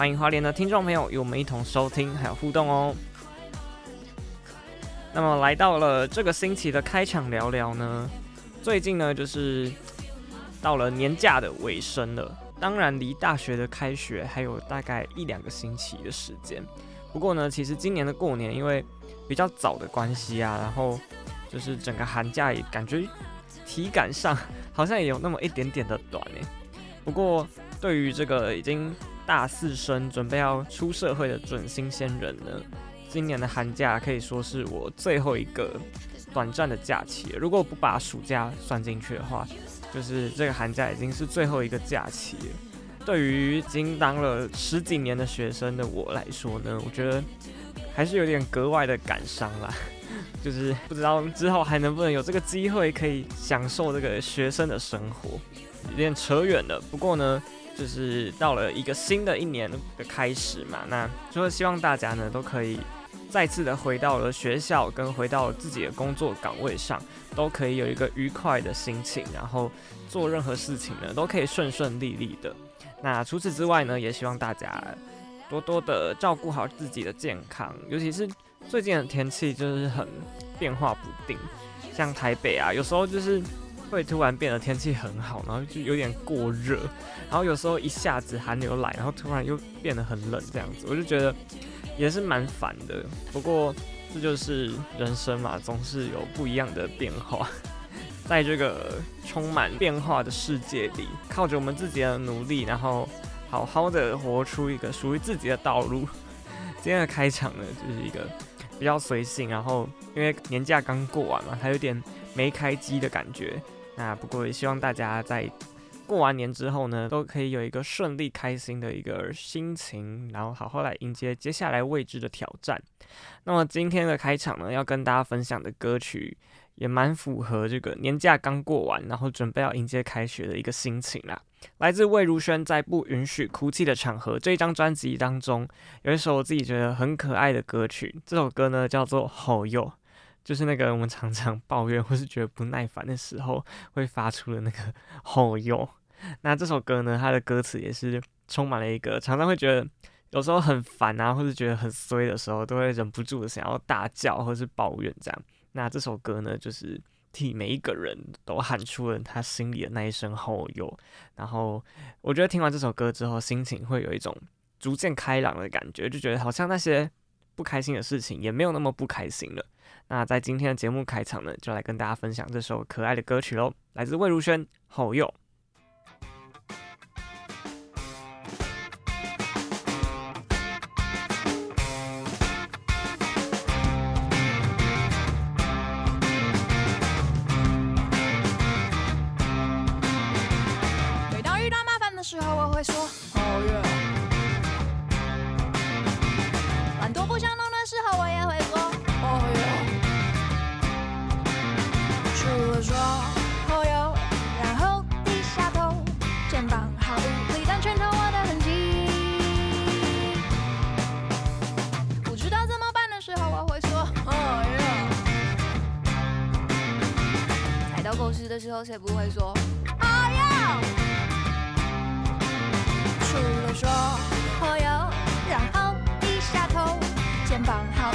欢迎花莲的听众朋友与我们一同收听还有互动哦。那么来到了这个星期的开场聊聊呢，最近呢就是到了年假的尾声了，当然离大学的开学还有大概一两个星期的时间。不过呢，其实今年的过年因为比较早的关系啊，然后就是整个寒假也感觉体感上好像也有那么一点点的短诶。不过对于这个已经大四生准备要出社会的准新鲜人呢，今年的寒假可以说是我最后一个短暂的假期。如果不把暑假算进去的话，就是这个寒假已经是最后一个假期了。对于已经当了十几年的学生的我来说呢，我觉得还是有点格外的感伤啦。就是不知道之后还能不能有这个机会可以享受这个学生的生活，有点扯远了。不过呢。就是到了一个新的一年的开始嘛，那就是希望大家呢都可以再次的回到了学校，跟回到自己的工作岗位上，都可以有一个愉快的心情，然后做任何事情呢都可以顺顺利利的。那除此之外呢，也希望大家多多的照顾好自己的健康，尤其是最近的天气就是很变化不定，像台北啊，有时候就是。会突然变得天气很好，然后就有点过热，然后有时候一下子寒流来，然后突然又变得很冷，这样子，我就觉得也是蛮烦的。不过这就是人生嘛，总是有不一样的变化。在这个充满变化的世界里，靠着我们自己的努力，然后好好的活出一个属于自己的道路。今天的开场呢，就是一个比较随性，然后因为年假刚过完嘛，还有点没开机的感觉。那不过也希望大家在过完年之后呢，都可以有一个顺利、开心的一个心情，然后好好来迎接接下来未知的挑战。那么今天的开场呢，要跟大家分享的歌曲也蛮符合这个年假刚过完，然后准备要迎接开学的一个心情啦。来自魏如萱在《不允许哭泣的场合》这一张专辑当中，有一首我自己觉得很可爱的歌曲，这首歌呢叫做《吼哟》。就是那个我们常常抱怨或是觉得不耐烦的时候会发出的那个 吼哟。那这首歌呢，它的歌词也是充满了一个常常会觉得有时候很烦啊，或是觉得很衰的时候，都会忍不住的想要大叫或是抱怨这样。那这首歌呢，就是替每一个人都喊出了他心里的那一声吼哟。然后我觉得听完这首歌之后，心情会有一种逐渐开朗的感觉，就觉得好像那些不开心的事情也没有那么不开心了。那在今天的节目开场呢，就来跟大家分享这首可爱的歌曲喽，来自魏如萱《时候我会说好用，懒惰不想弄的时候我也会说好用，除了说好用，然后低下头，肩膀毫无力，但拳头握得很紧。不知道怎么办的时候我会说好用，踩到狗屎的时候谁不会说好用？除了说好哟，然后低下头，肩膀好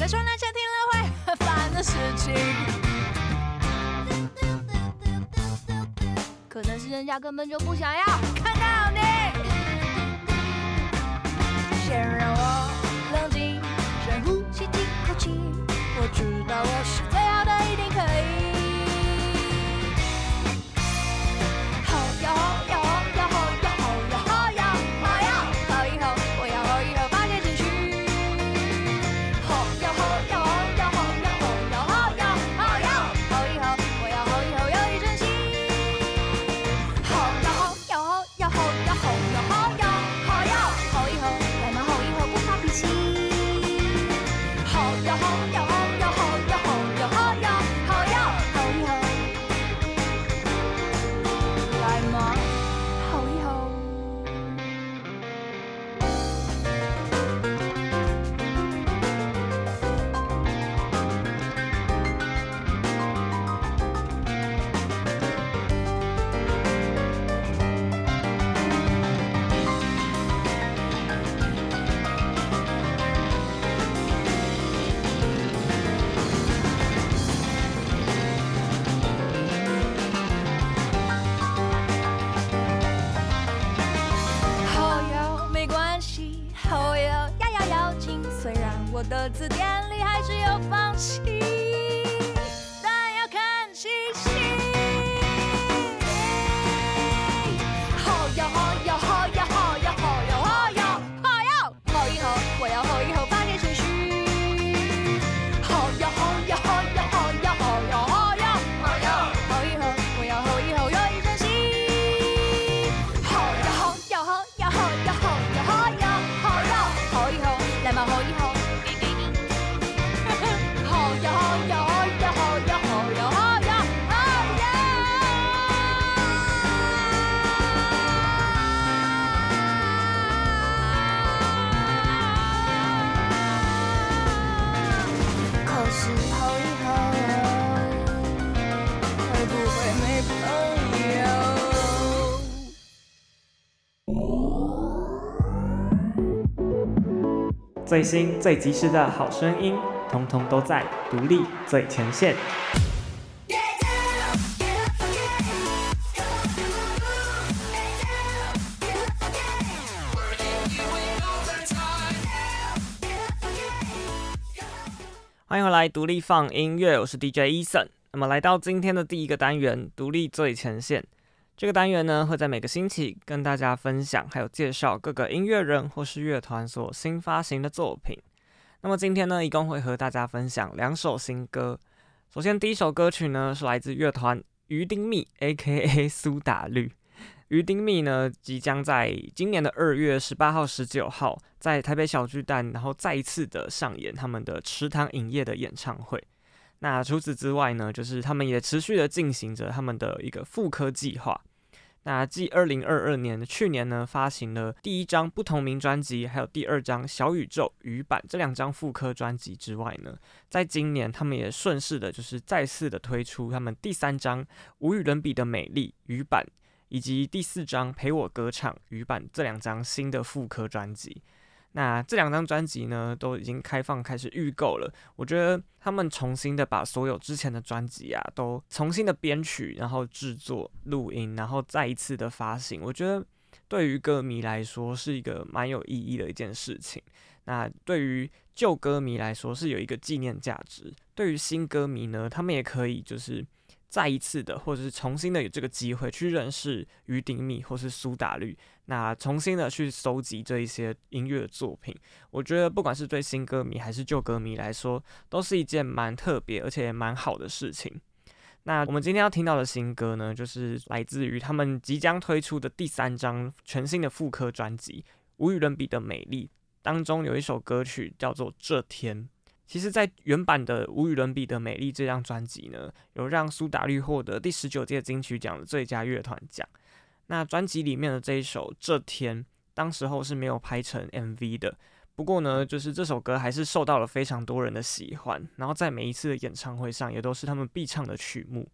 别再说那些听了会很烦的事情。可能是人家根本就不想要看到你。先让我冷静，深呼吸，吸口气。我知道我是最好的，一定可以。最新最及时的好声音，通通都在独立最前线。欢迎回来，独立放音乐，我是 DJ Eason。那么来到今天的第一个单元，独立最前线。这个单元呢，会在每个星期跟大家分享，还有介绍各个音乐人或是乐团所新发行的作品。那么今天呢，一共会和大家分享两首新歌。首先，第一首歌曲呢，是来自乐团鱼丁糸 （A.K.A. 苏打绿）。鱼丁糸呢，即将在今年的二月十八号、十九号，在台北小巨蛋，然后再一次的上演他们的池塘影业的演唱会。那除此之外呢，就是他们也持续的进行着他们的一个复刻计划。那继二零二二年的去年呢，发行了第一张不同名专辑，还有第二张小宇宙语版这两张副歌专辑之外呢，在今年他们也顺势的，就是再次的推出他们第三张无与伦比的美丽语版，以及第四张陪我歌唱语版这两张新的副歌专辑。那这两张专辑呢，都已经开放开始预购了。我觉得他们重新的把所有之前的专辑啊，都重新的编曲，然后制作、录音，然后再一次的发行。我觉得对于歌迷来说是一个蛮有意义的一件事情。那对于旧歌迷来说是有一个纪念价值。对于新歌迷呢，他们也可以就是。再一次的，或者是重新的有这个机会去认识于丁米或是苏打绿，那重新的去搜集这一些音乐作品，我觉得不管是对新歌迷还是旧歌迷来说，都是一件蛮特别而且蛮好的事情。那我们今天要听到的新歌呢，就是来自于他们即将推出的第三张全新的复刻专辑《无与伦比的美丽》当中，有一首歌曲叫做《这天》。其实，在原版的《无与伦比的美丽》这张专辑呢，有让苏打绿获得第十九届金曲奖的最佳乐团奖。那专辑里面的这一首《这天》，当时候是没有拍成 MV 的。不过呢，就是这首歌还是受到了非常多人的喜欢，然后在每一次的演唱会上，也都是他们必唱的曲目。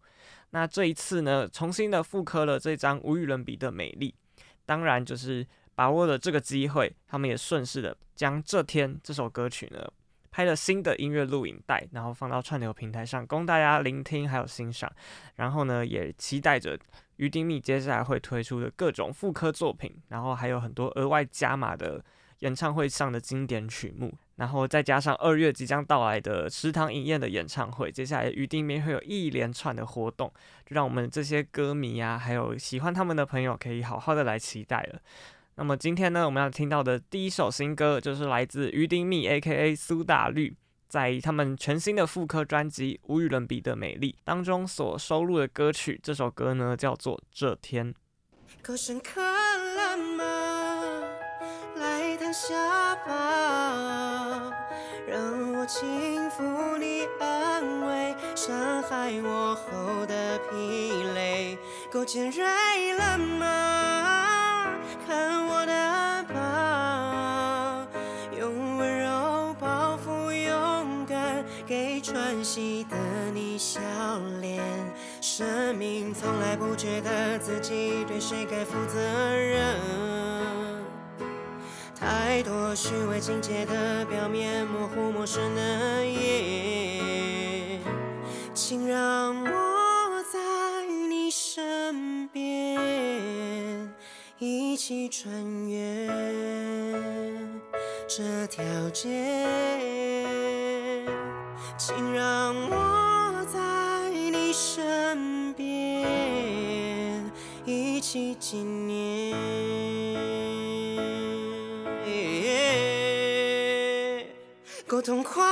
那这一次呢，重新的复刻了这张《无与伦比的美丽》，当然就是把握了这个机会，他们也顺势的将《这天》这首歌曲呢。拍了新的音乐录影带，然后放到串流平台上供大家聆听还有欣赏。然后呢，也期待着于丁密接下来会推出的各种复刻作品，然后还有很多额外加码的演唱会上的经典曲目。然后再加上二月即将到来的食堂饮宴的演唱会，接下来于丁密会有一连串的活动，就让我们这些歌迷啊，还有喜欢他们的朋友，可以好好的来期待了。那么今天呢，我们要听到的第一首新歌，就是来自于丁糸 （A.K.A. 苏打绿）在他们全新的复刻专辑《无与伦比的美丽》当中所收录的歌曲。这首歌呢，叫做《这天》。够深刻了吗？来躺下吧，让我轻抚你，安慰伤害我后的疲累。够尖锐了吗？看我的膀，用温柔包覆勇敢，给喘息的你笑脸。生命从来不觉得自己对谁该负责任，太多虚伪情节的表面，模糊陌生的夜，请让我在你身边。一起穿越这条街，请让我在你身边，一起纪念，够痛快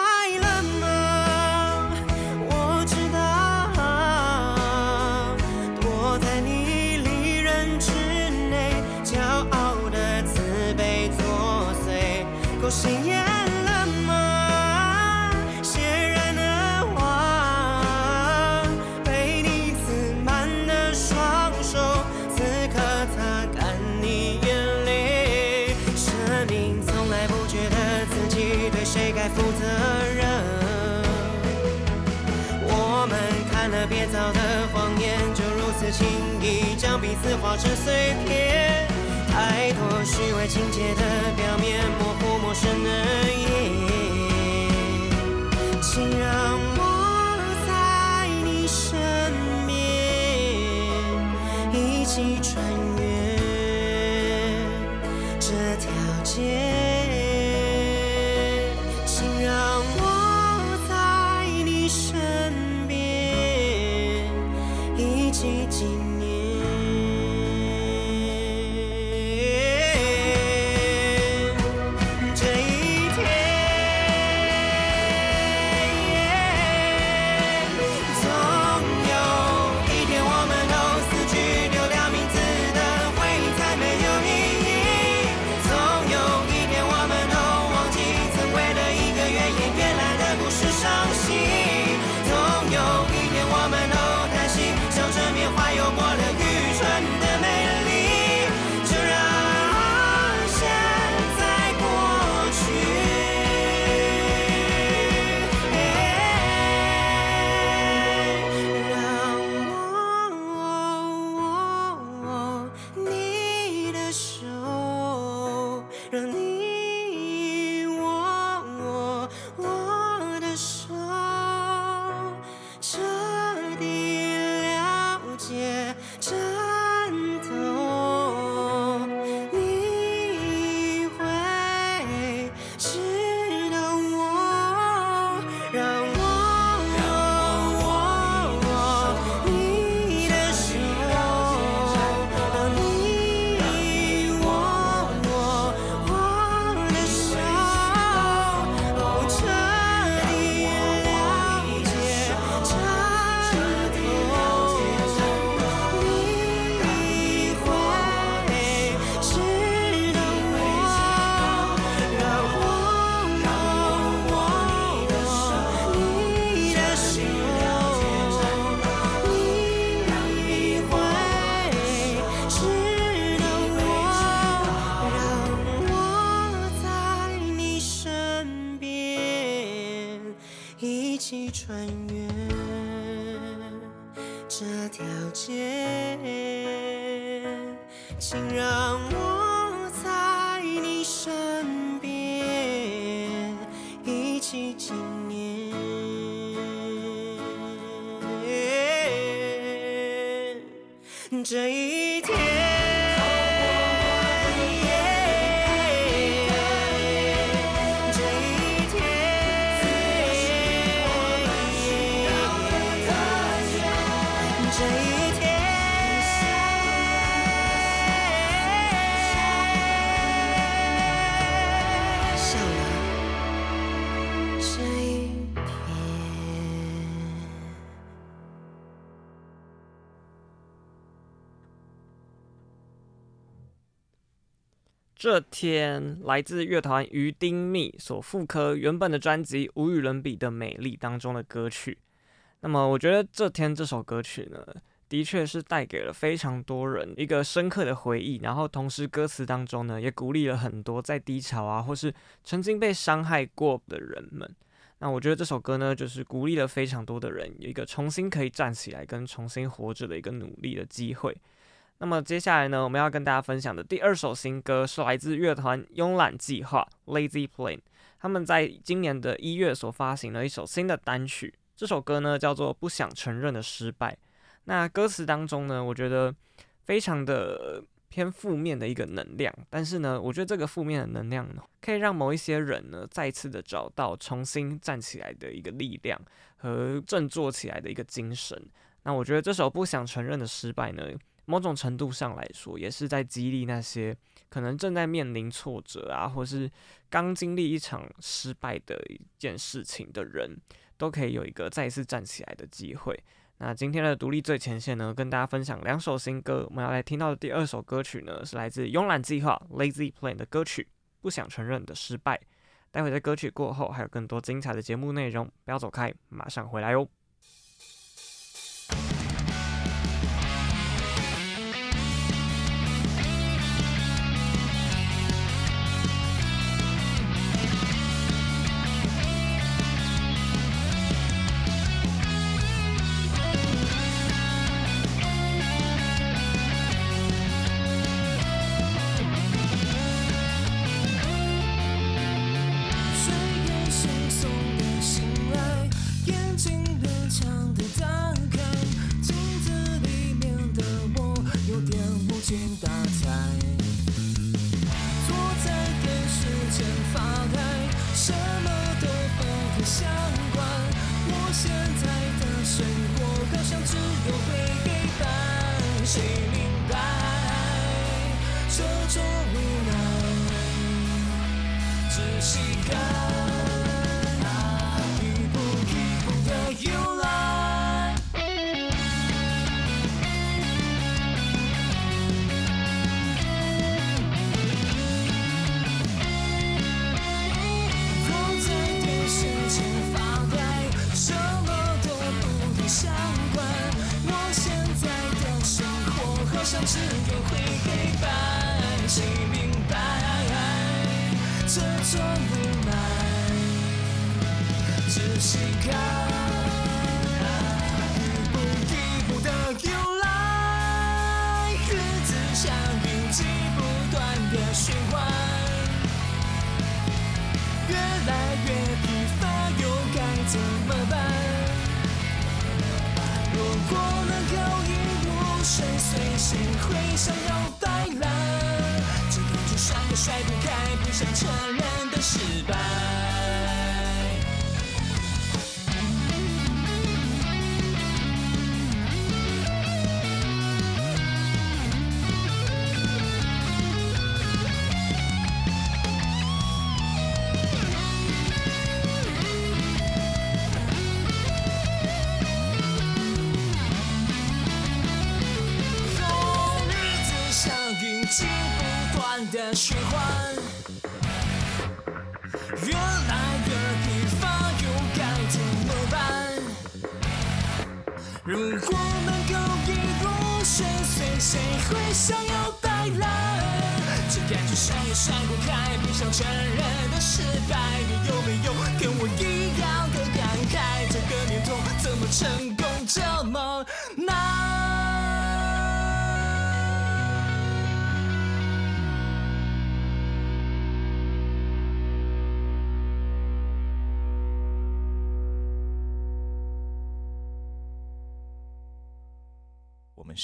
撕化成碎片。太多虚伪情节的表面，模糊陌生的夜，请让我在你身边，一起穿越这天来自乐团于丁密所复刻原本的专辑《无与伦比的美丽》当中的歌曲。那么，我觉得这天这首歌曲呢，的确是带给了非常多人一个深刻的回忆。然后，同时歌词当中呢，也鼓励了很多在低潮啊，或是曾经被伤害过的人们。那我觉得这首歌呢，就是鼓励了非常多的人有一个重新可以站起来跟重新活着的一个努力的机会。那么接下来呢，我们要跟大家分享的第二首新歌是来自乐团慵懒计划 （Lazy Plane）。他们在今年的一月所发行了一首新的单曲，这首歌呢叫做《不想承认的失败》。那歌词当中呢，我觉得非常的偏负面的一个能量，但是呢，我觉得这个负面的能量呢，可以让某一些人呢再次的找到重新站起来的一个力量和振作起来的一个精神。那我觉得这首《不想承认的失败》呢，某种程度上来说，也是在激励那些可能正在面临挫折啊，或是刚经历一场失败的一件事情的人，都可以有一个再一次站起来的机会。那今天的独立最前线呢，跟大家分享两首新歌。我们要来听到的第二首歌曲呢，是来自慵懒计划 Lazy Plan） 的歌曲《不想承认的失败》。待会在歌曲过后，还有更多精彩的节目内容，不要走开，马上回来哟。像只有灰黑白谁明白这座不满只是开一步一步来日子像不断循环越来越疲乏怎么办如果能够一深邃心会想要摆烂这感觉甩也甩不开不想承认的失败会想要摆烂这感觉想也想不开不想承认的失败你有没有跟我一样的感慨？这个年头怎么成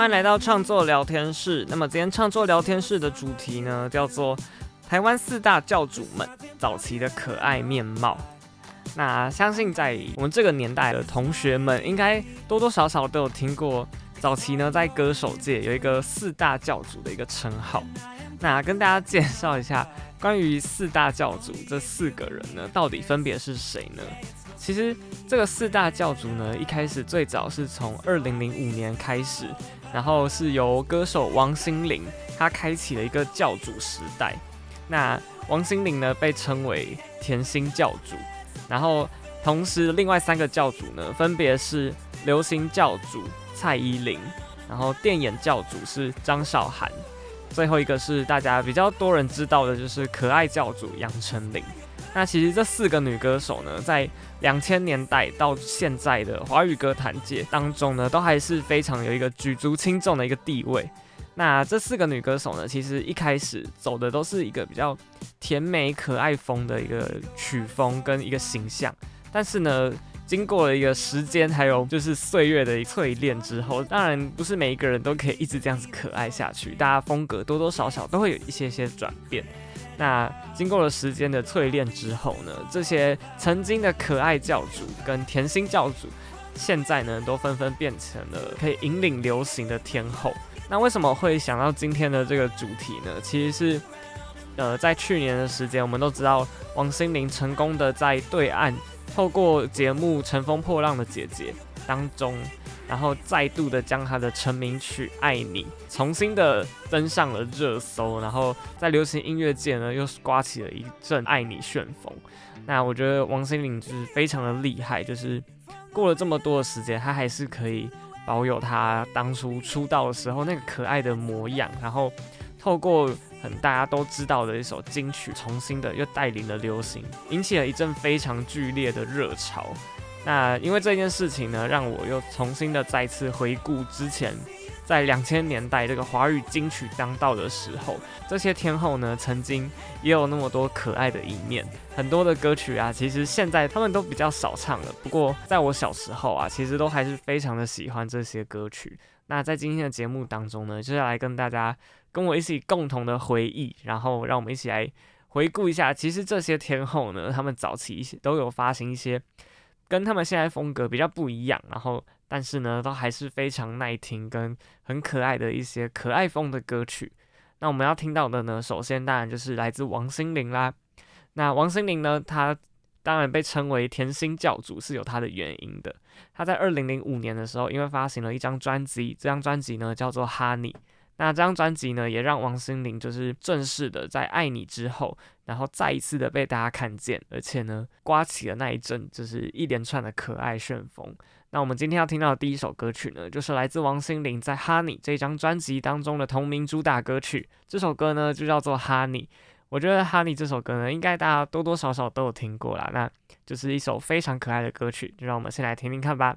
欢迎来到创作聊天室。那么今天创作聊天室的主题呢，叫做台湾四大教主们早期的可爱面貌。那相信在我们这个年代的同学们，应该多多少少都有听过，早期呢在歌手界有一个四大教主的一个称号。那跟大家介绍一下，关于四大教主这四个人呢，到底分别是谁呢？其实这个四大教主呢，一开始最早是从二零零五年开始。然后是由歌手王心凌，她开启了一个教主时代。那王心凌呢，被称为甜心教主。然后同时，另外三个教主呢，分别是流行教主蔡依林，然后电眼教主是张韶涵，最后一个是大家比较多人知道的，就是可爱教主杨丞琳。那其实这四个女歌手呢，在两千年代到现在的华语歌坛界当中呢，都还是非常有一个举足轻重的一个地位。那这四个女歌手呢，其实一开始走的都是一个比较甜美可爱风的一个曲风跟一个形象，但是呢，经过了一个时间还有就是岁月的淬炼之后，当然不是每一个人都可以一直这样子可爱下去，大家风格多多少少都会有一些些转变。那经过了时间的淬炼之后呢，这些曾经的可爱教主跟甜心教主，现在呢都纷纷变成了可以引领流行的天后。那为什么会想到今天的这个主题呢？其实是，呃，在去年的时间，我们都知道王心凌成功的在对岸透过节目《乘风破浪的姐姐》当中。然后再度的将他的成名曲《爱你》重新的登上了热搜，然后在流行音乐界呢又刮起了一阵爱你旋风。那我觉得王心凌就是非常的厉害，就是过了这么多的时间，她还是可以保有她当初出道的时候那个可爱的模样，然后透过很大家都知道的一首金曲，重新的又带领了流行，引起了一阵非常剧烈的热潮。那因为这件事情呢，让我又重新的再次回顾之前在两千年代这个华语金曲当道的时候，这些天后呢，曾经也有那么多可爱的一面。很多的歌曲啊，其实现在他们都比较少唱了。不过在我小时候啊，其实都还是非常的喜欢这些歌曲。那在今天的节目当中呢，就是来跟大家跟我一起共同的回忆，然后让我们一起来回顾一下，其实这些天后呢，他们早期一些都有发行一些。跟他们现在风格比较不一样，然后但是呢，都还是非常耐听跟很可爱的一些可爱风的歌曲。那我们要听到的呢，首先当然就是来自王心凌啦。那王心凌呢，她当然被称为甜心教主是有她的原因的。她在二零零五年的时候，因为发行了一张专辑，这张专辑呢叫做《Honey》。那这张专辑呢，也让王心凌就是正式的在《爱你》之后，然后再一次的被大家看见，而且呢，刮起了那一阵就是一连串的可爱旋风。那我们今天要听到的第一首歌曲呢，就是来自王心凌在《Honey》这张专辑当中的同名主打歌曲。这首歌呢，就叫做《Honey》。我觉得《Honey》这首歌呢，应该大家多多少少都有听过啦。那就是一首非常可爱的歌曲，就让我们先来听听看吧。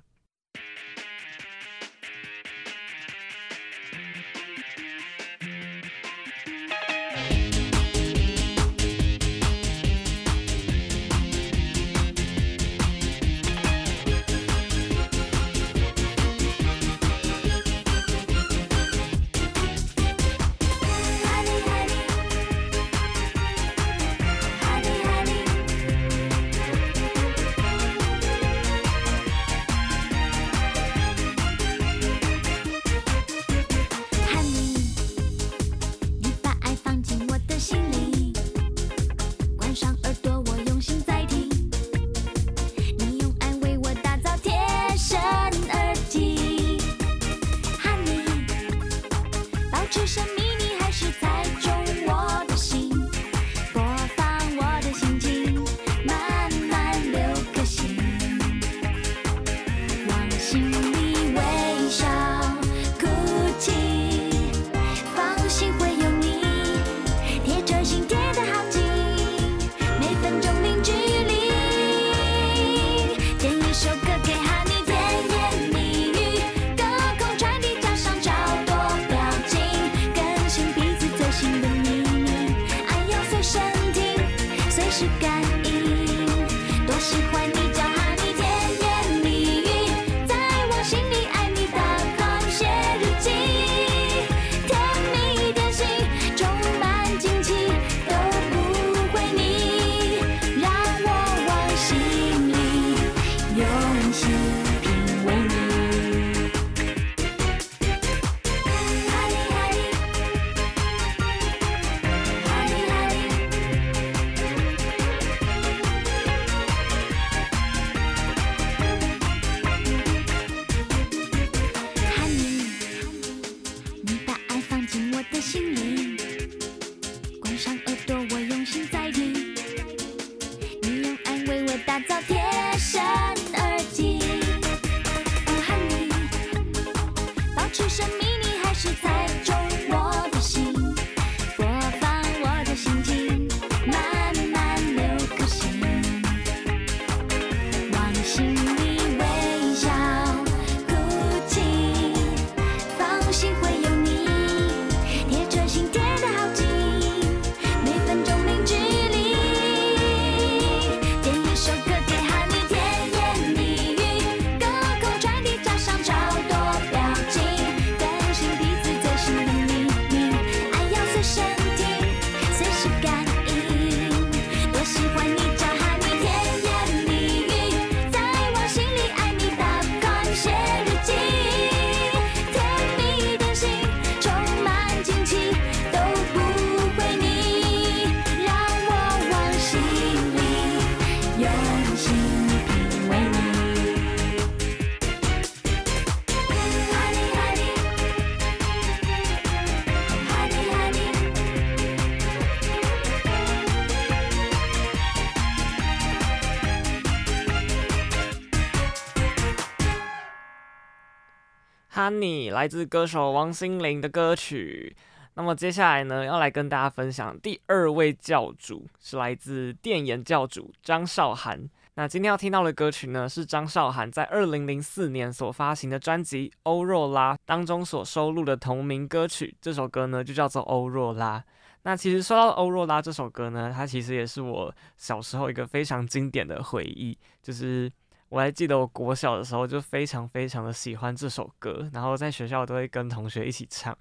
Honey 来自歌手王心凌的歌曲。那么接下来呢，要来跟大家分享第二位教主，是来自电眼教主张韶涵。那今天要听到的歌曲呢，是张韶涵在二零零四年所发行的专辑《欧若拉》当中所收录的同名歌曲。这首歌呢，就叫做《欧若拉》。那其实说到《欧若拉》这首歌呢，它其实也是我小时候一个非常经典的回忆，就是。我还记得我国小的时候就非常非常的喜欢这首歌，然后在学校都会跟同学一起唱。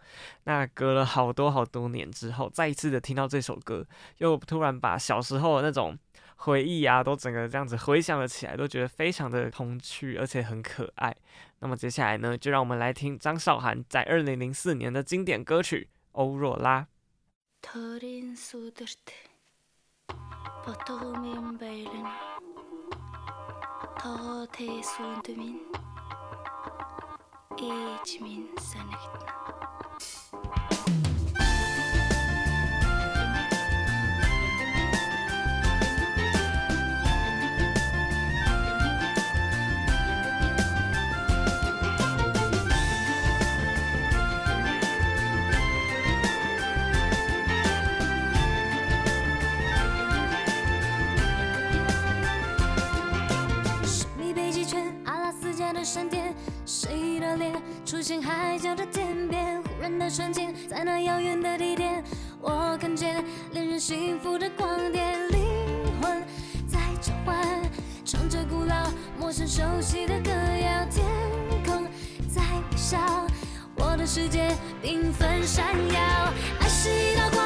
那隔了好多好多年之后，再一次的听到这首歌，又突然把小时候的那种回忆啊，都整个这样子回想了起来，都觉得非常的童趣，而且很可爱。那么接下来呢，就让我们来听张韶涵在二零零四年的经典歌曲《欧若拉》。Тоо тэ сүүнд минь ээж минь санагдна. 闪电，谁的脸出现海角的天边？忽然的瞬间，在那遥远的地点，我看见恋人幸福的光点，灵魂在召唤，唱着古老、陌生、熟悉的歌谣，天空在微笑，我的世界缤纷闪耀，爱是一道光，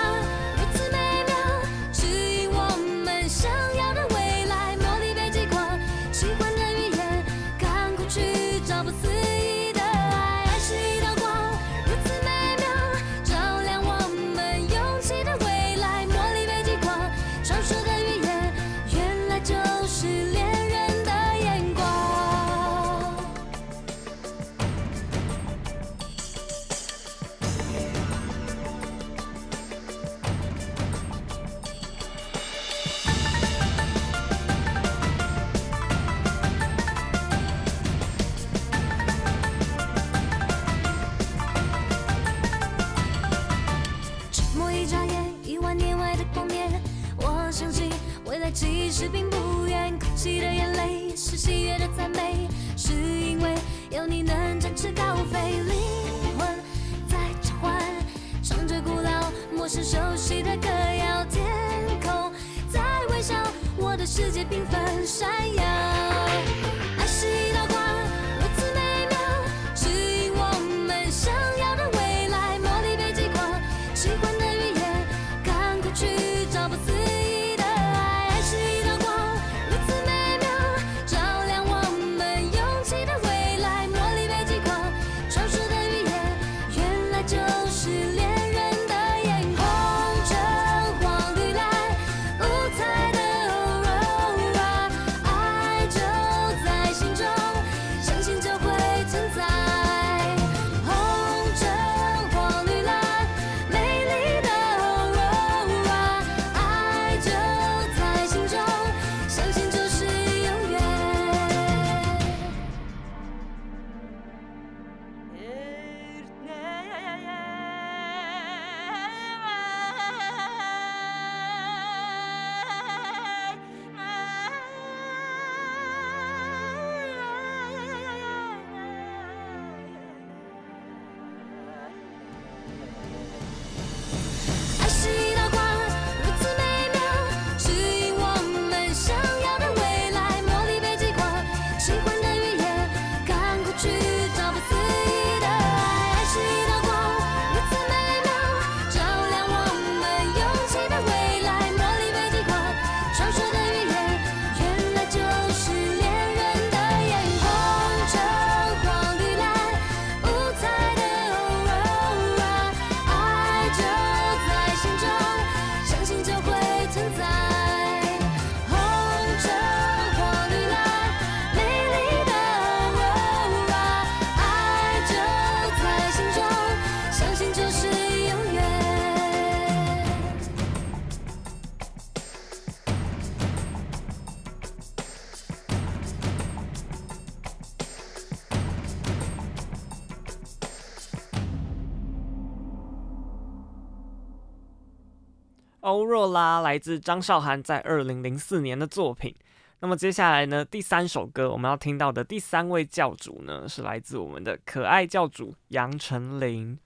美，是因为有你能展翅高飞。灵魂在召唤，唱着古老、陌生、熟悉的歌谣，天空在微笑，我的世界缤纷闪耀。欧若拉来自张韶涵在二零零四年的作品。那么接下来呢，第三首歌我们要听到的第三位教主呢，是来自我们的可爱教主杨丞琳。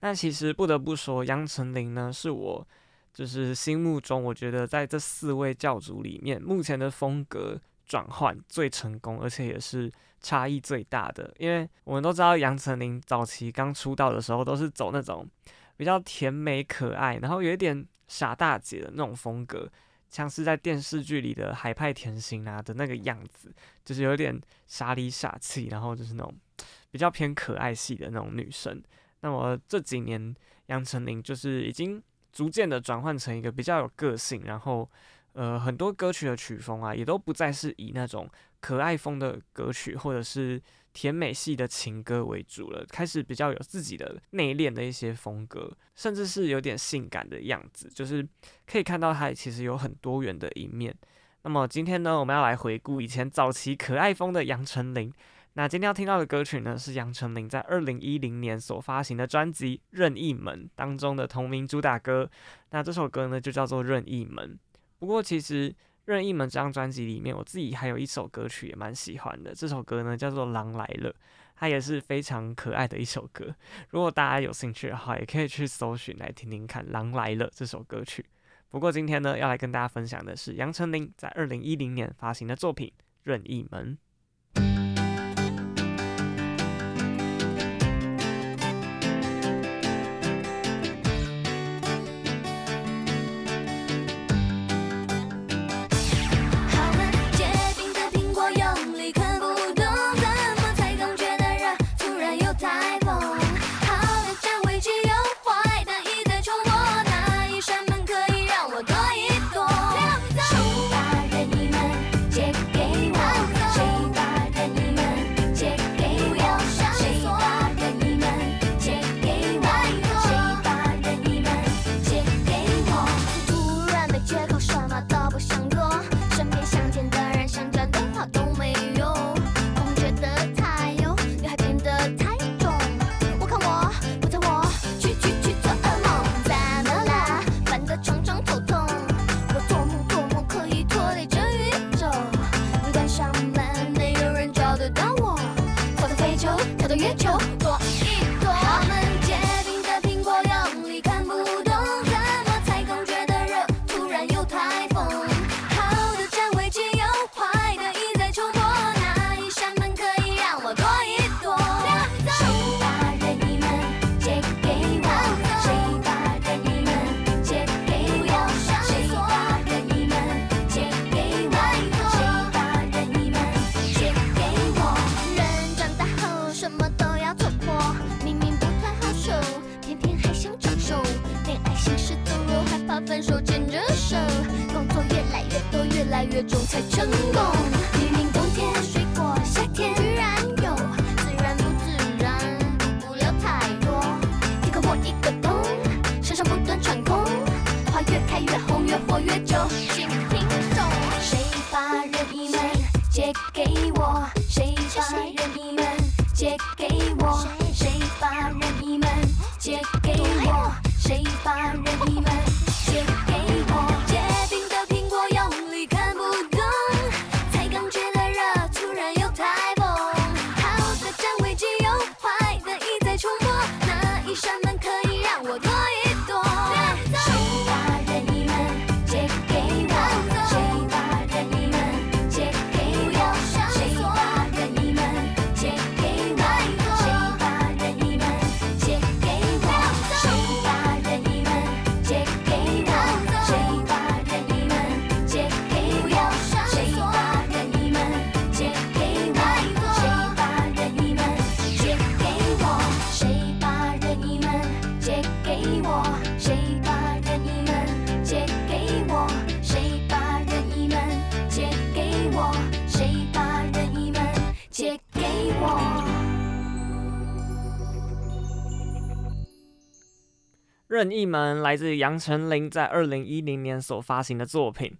那其实不得不说，杨丞琳呢是我就是心目中我觉得在这四位教主里面，目前的风格转换最成功，而且也是差异最大的。因为我们都知道杨丞琳早期刚出道的时候都是走那种比较甜美可爱，然后有一点傻大姐的那种风格。像是在电视剧里的海派甜心啊的那个样子，就是有点傻里傻气，然后就是那种比较偏可爱系的那种女生。那么这几年杨丞琳就是已经逐渐的转换成一个比较有个性，然后呃很多歌曲的曲风啊也都不再是以那种可爱风的歌曲或者是甜美系的情歌为主了，开始比较有自己的内敛的一些风格，甚至是有点性感的样子，就是可以看到她其实有很多元的一面。那么今天呢，我们要来回顾以前早期可爱风的杨丞琳。那今天要听到的歌曲呢，是杨丞琳在二零一零年所发行的专辑《任意门》当中的同名主打歌。那这首歌呢，就叫做《任意门》。不过其实任意门这张专辑里面，我自己还有一首歌曲也蛮喜欢的，这首歌呢叫做《狼来了》，它也是非常可爱的一首歌。如果大家有兴趣的话，也可以去搜寻来听听看《狼来了》这首歌曲。不过今天呢，要来跟大家分享的是杨丞琳在二零一零年发行的作品《任意门》。一门来自杨丞琳在二零一零年所发行的作品。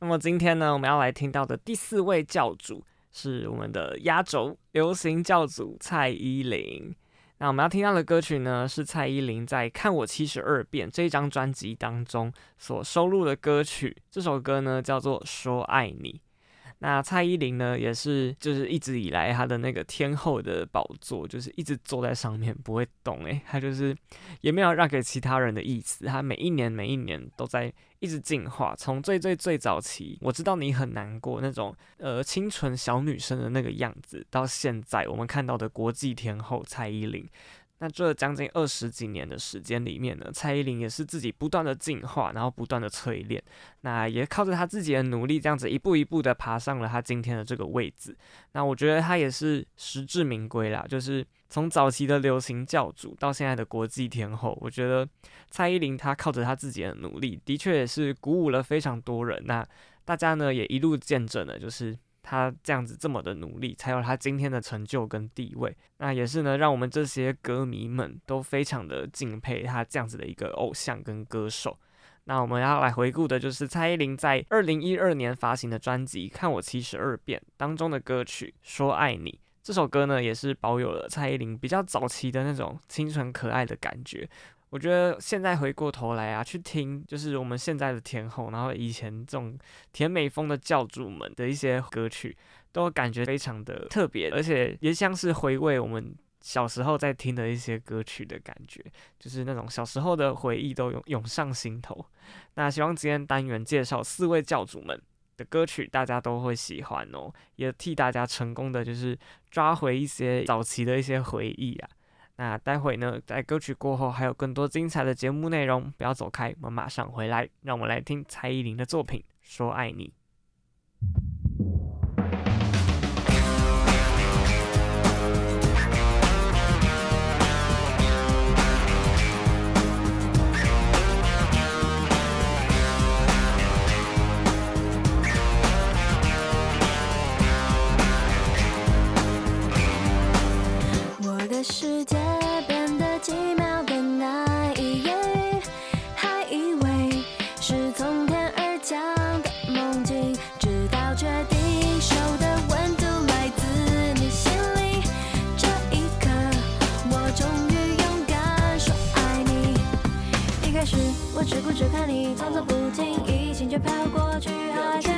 那么今天呢，我们要来听到的第四位教主是我们的压轴流行教主蔡依林。那我们要听到的歌曲呢，是蔡依林在《看我七十二变》这张专辑当中所收录的歌曲。这首歌呢，叫做《说爱你》。那蔡依林呢，也是就是一直以来她的那个天后的宝座，就是一直坐在上面不会动诶，她就是也没有让给其他人的意思，她每一年每一年都在一直进化，从最最最早期，我知道你很难过那种呃清纯小女生的那个样子，到现在我们看到的国际天后蔡依林。那这将近二十几年的时间里面呢，蔡依林也是自己不断的进化，然后不断的淬炼，那也靠着她自己的努力，这样子一步一步的爬上了她今天的这个位置。那我觉得她也是实至名归啦，就是从早期的流行教主到现在的国际天后，我觉得蔡依林她靠着她自己的努力，的确也是鼓舞了非常多人。那大家呢也一路见证了，就是。他这样子这么的努力，才有他今天的成就跟地位。那也是呢，让我们这些歌迷们都非常的敬佩他这样子的一个偶像跟歌手。那我们要来回顾的就是蔡依林在二零一二年发行的专辑《看我七十二变》当中的歌曲《说爱你》。这首歌呢，也是保有了蔡依林比较早期的那种清纯可爱的感觉。我觉得现在回过头来啊，去听就是我们现在的天后，然后以前这种甜美风的教主们的一些歌曲，都感觉非常的特别，而且也像是回味我们小时候在听的一些歌曲的感觉，就是那种小时候的回忆都涌涌上心头。那希望今天单元介绍四位教主们的歌曲，大家都会喜欢哦，也替大家成功的就是抓回一些早期的一些回忆啊。那待会呢，在歌曲过后还有更多精彩的节目内容，不要走开，我们马上回来，让我们来听蔡依林的作品《说爱你》。世界变得奇妙的那一夜，还以为是从天而降的梦境，直到确定手的温度来自你心里。这一刻，我终于勇敢说爱你。一开始，我只顾着看你，装作不经意，心却飘过去，还可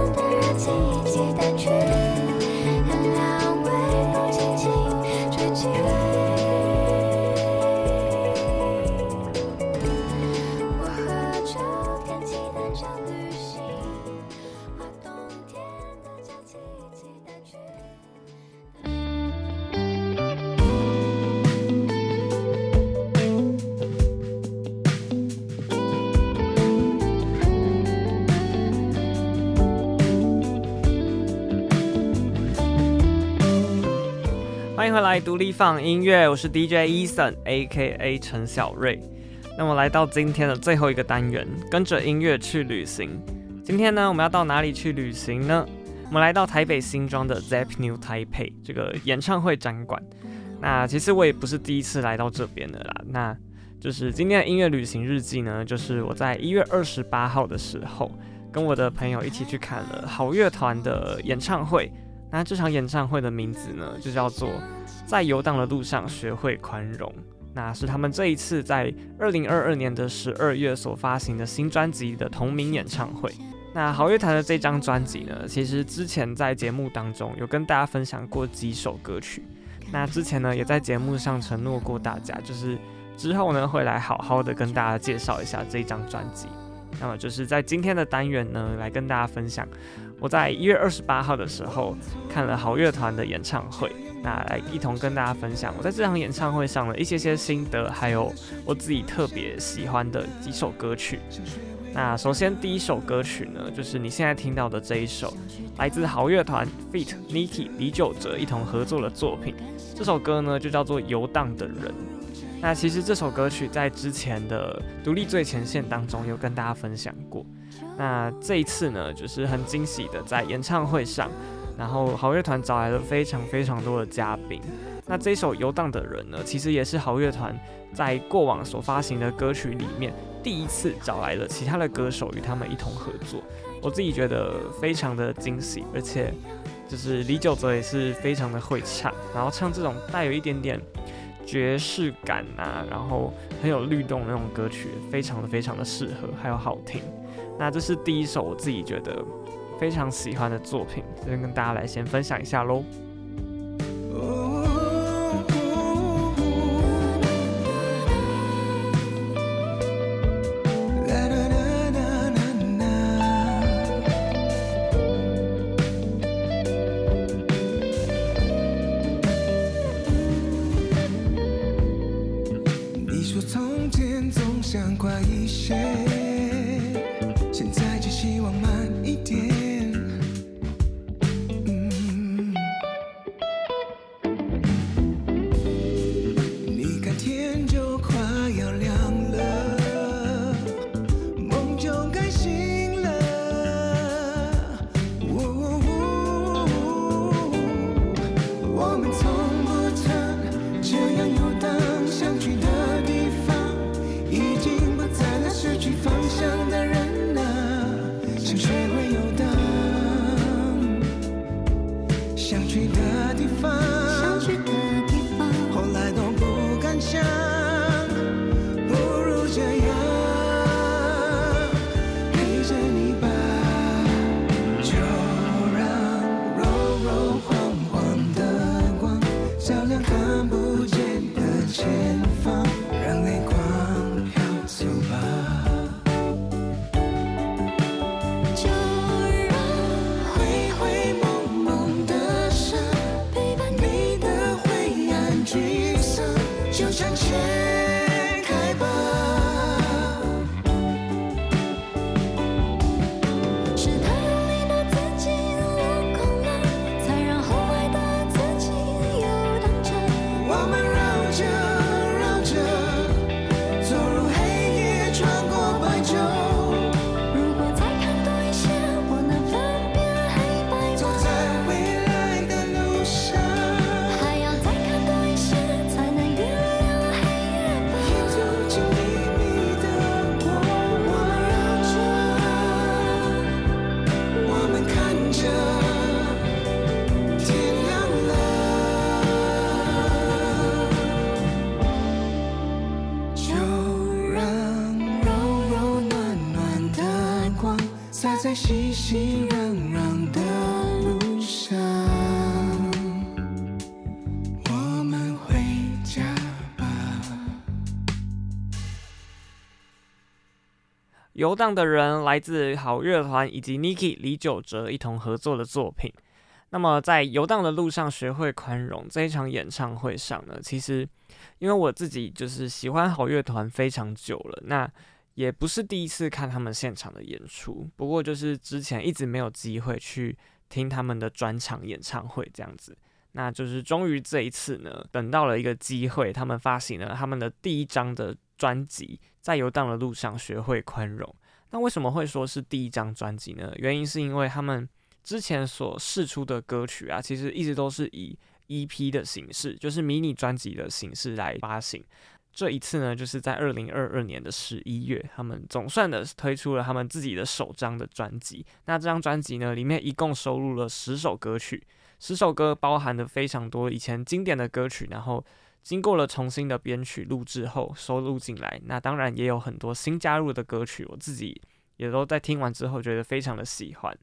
迎回来，独立放音乐，我是 DJ Eason，A.K.A. 陈小瑞。那么来到今天的最后一个单元，跟着音乐去旅行。今天呢，我们要到哪里去旅行呢？我们来到台北新庄的 Zep New Taipei 这个演唱会展馆。那其实我也不是第一次来到这边的啦。那就是今天的音乐旅行日记呢，就是我在一月二十八号的时候，跟我的朋友一起去看了好乐团的演唱会。那这场演唱会的名字呢，就叫做《在游荡的路上学会宽容》。那是他们这一次在二零二二年的十二月所发行的新专辑的同名演唱会。那好乐团的这张专辑呢，其实之前在节目当中有跟大家分享过几首歌曲。那之前呢，也在节目上承诺过大家，就是之后呢会来好好的跟大家介绍一下这张专辑。那么就是在今天的单元呢，来跟大家分享我在一月二十八号的时候看了好乐团的演唱会，那来一同跟大家分享我在这场演唱会上的一些些心得，还有我自己特别喜欢的几首歌曲。那首先第一首歌曲呢，就是你现在听到的这一首，来自好乐团 feat. Niki 李玖哲一同合作的作品。这首歌呢就叫做《游荡的人》。那其实这首歌曲在之前的独立最前线当中有跟大家分享过。那这一次呢，就是很惊喜的在演唱会上，然后好乐团找来了非常非常多的嘉宾。那这首《游荡的人》呢，其实也是好乐团在过往所发行的歌曲里面第一次找来了其他的歌手与他们一同合作。我自己觉得非常的惊喜，而且就是李玖哲也是非常的会唱，然后唱这种带有一点点。爵士感啊，然后很有律动的那种歌曲，非常的非常的适合，还有好听。那这是第一首我自己觉得非常喜欢的作品，这边跟大家来先分享一下喽。想快一些现在熙熙攘攘的路上，我们回家吧。游荡的人来自好乐团以及 Niki 李玖哲一同合作的作品。那么在游荡的路上学会宽容这一场演唱会上呢，其实因为我自己就是喜欢好乐团非常久了，那。也不是第一次看他们现场的演出，不过就是之前一直没有机会去听他们的专场演唱会这样子。那就是终于这一次呢，等到了一个机会，他们发行了他们的第一张的专辑，在游荡的路上学会宽容。那为什么会说是第一张专辑呢？原因是因为他们之前所试出的歌曲啊，其实一直都是以 EP 的形式，就是迷你专辑的形式来发行。这一次呢，就是在二零二二年的十一月，他们总算的推出了他们自己的首张的专辑。那这张专辑呢，里面一共收录了十首歌曲，十首歌包含了非常多以前经典的歌曲，然后经过了重新的编曲录制后收录进来。那当然也有很多新加入的歌曲，我自己也都在听完之后觉得非常的喜欢。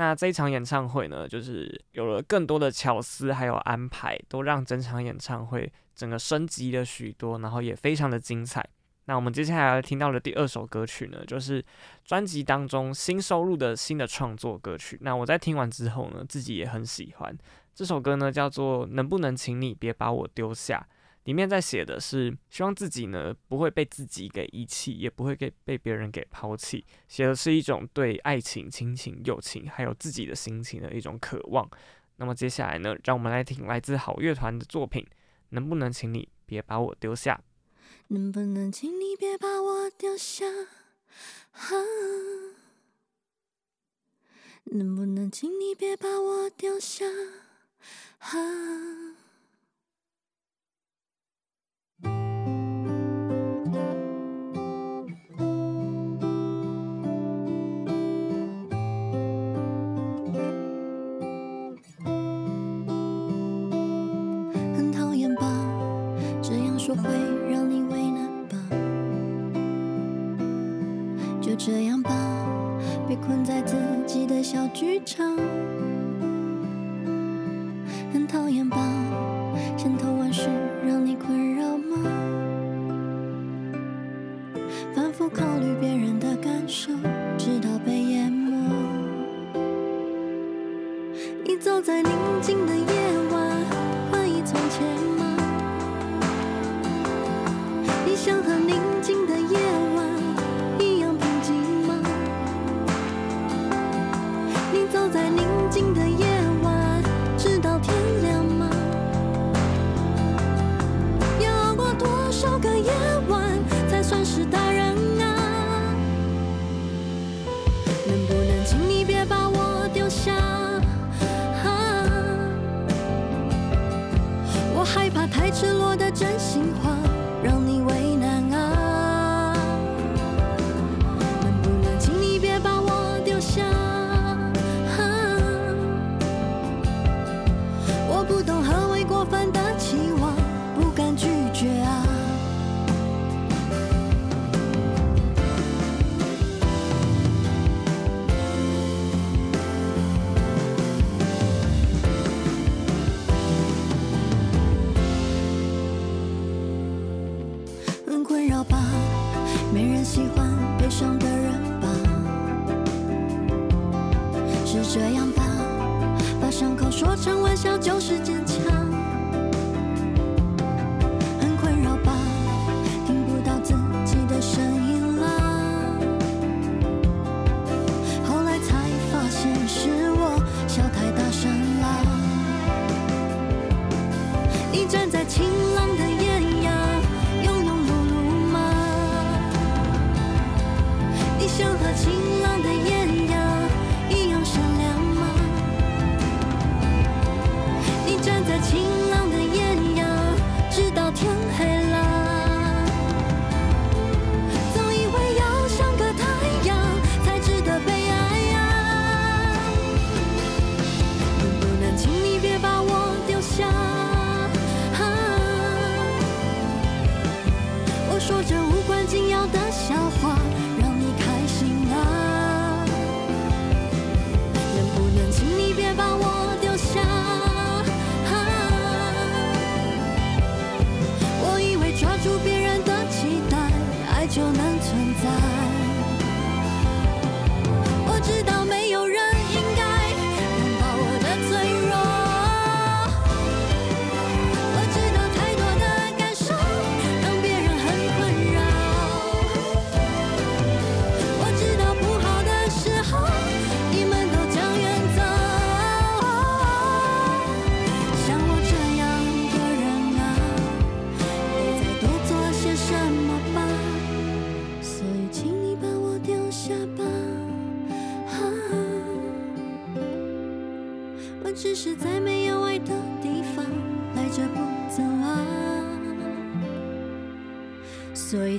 那这一场演唱会呢，就是有了更多的巧思还有安排，都让整场演唱会整个升级了许多，然后也非常的精彩。那我们接下来要听到的第二首歌曲呢，就是专辑当中新收录的新的创作歌曲。那我在听完之后呢，自己也很喜欢这首歌呢，叫做《能不能请你别把我丢下》。里面在写的是希望自己呢不会被自己给遗弃，也不会给被别人给抛弃。写的是一种对爱情、亲情、友情，还有自己的心情的一种渴望。那么接下来呢，让我们来听来自好乐团的作品。能不能请你别把我丢下？能不能请你别把我丢下？啊，能不能请你别把我丢下？啊。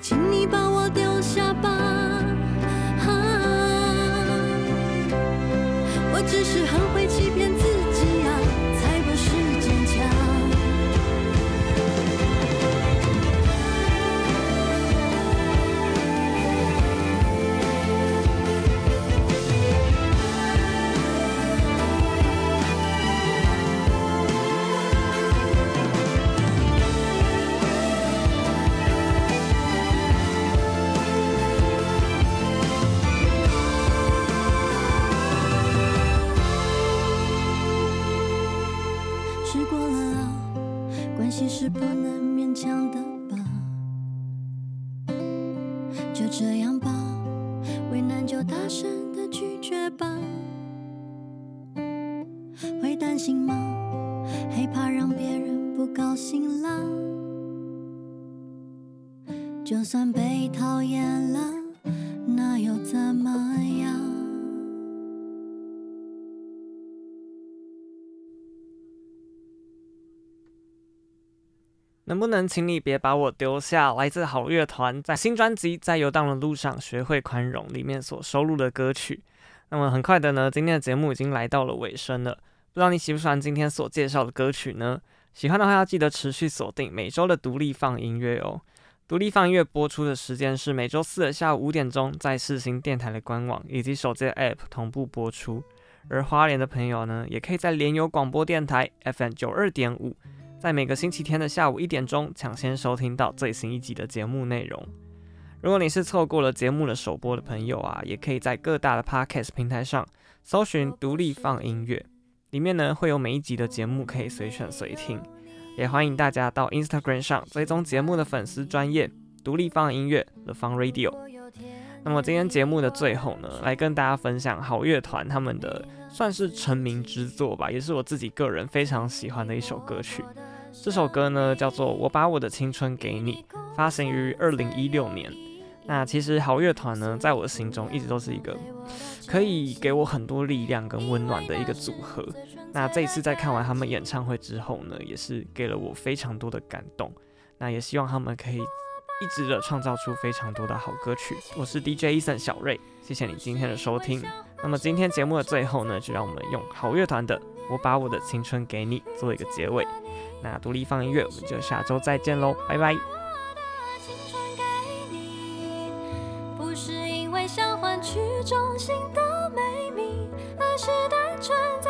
请你把我丢下吧。啊，我只是很会不能请你别把我丢下？来自好乐团在新专辑《在游荡的路上学会宽容》里面所收录的歌曲。那么很快的呢，今天的节目已经来到了尾声了。不知道你喜不喜欢今天所介绍的歌曲呢？喜欢的话要记得持续锁定每周的独立放音乐哦。独立放音乐播出的时间是每周四的下午五点钟，在世新电台的官网以及手机 App 同步播出。而花莲的朋友呢，也可以在联友广播电台 FM 九二点五。在每个星期天的下午一点钟，抢先收听到最新一集的节目内容。如果你是错过了节目的首播的朋友啊，也可以在各大的 Podcast 平台上搜寻“独立 FUN 音乐”，里面呢会有每一集的节目可以随选随听。也欢迎大家到 Instagram 上追踪节目的粉丝专业“独立 FUN 音乐 The Fun Radio”。那么今天节目的最后呢，来跟大家分享好乐团他们的算是成名之作吧，也是我自己个人非常喜欢的一首歌曲。这首歌呢叫做《我把我的青春给你》，发行于二零一六年。那其实好乐团呢，在我的心中一直都是一个可以给我很多力量跟温暖的一个组合。那这一次在看完他们演唱会之后呢，也是给了我非常多的感动。那也希望他们可以一直的创造出非常多的好歌曲。我是 DJ Eason 小瑞，谢谢你今天的收听。那么今天节目的最后呢，就让我们用好乐团的《我把我的青春给你》做一个结尾。那独立放音乐，我们就下周再见喽，拜拜。是单纯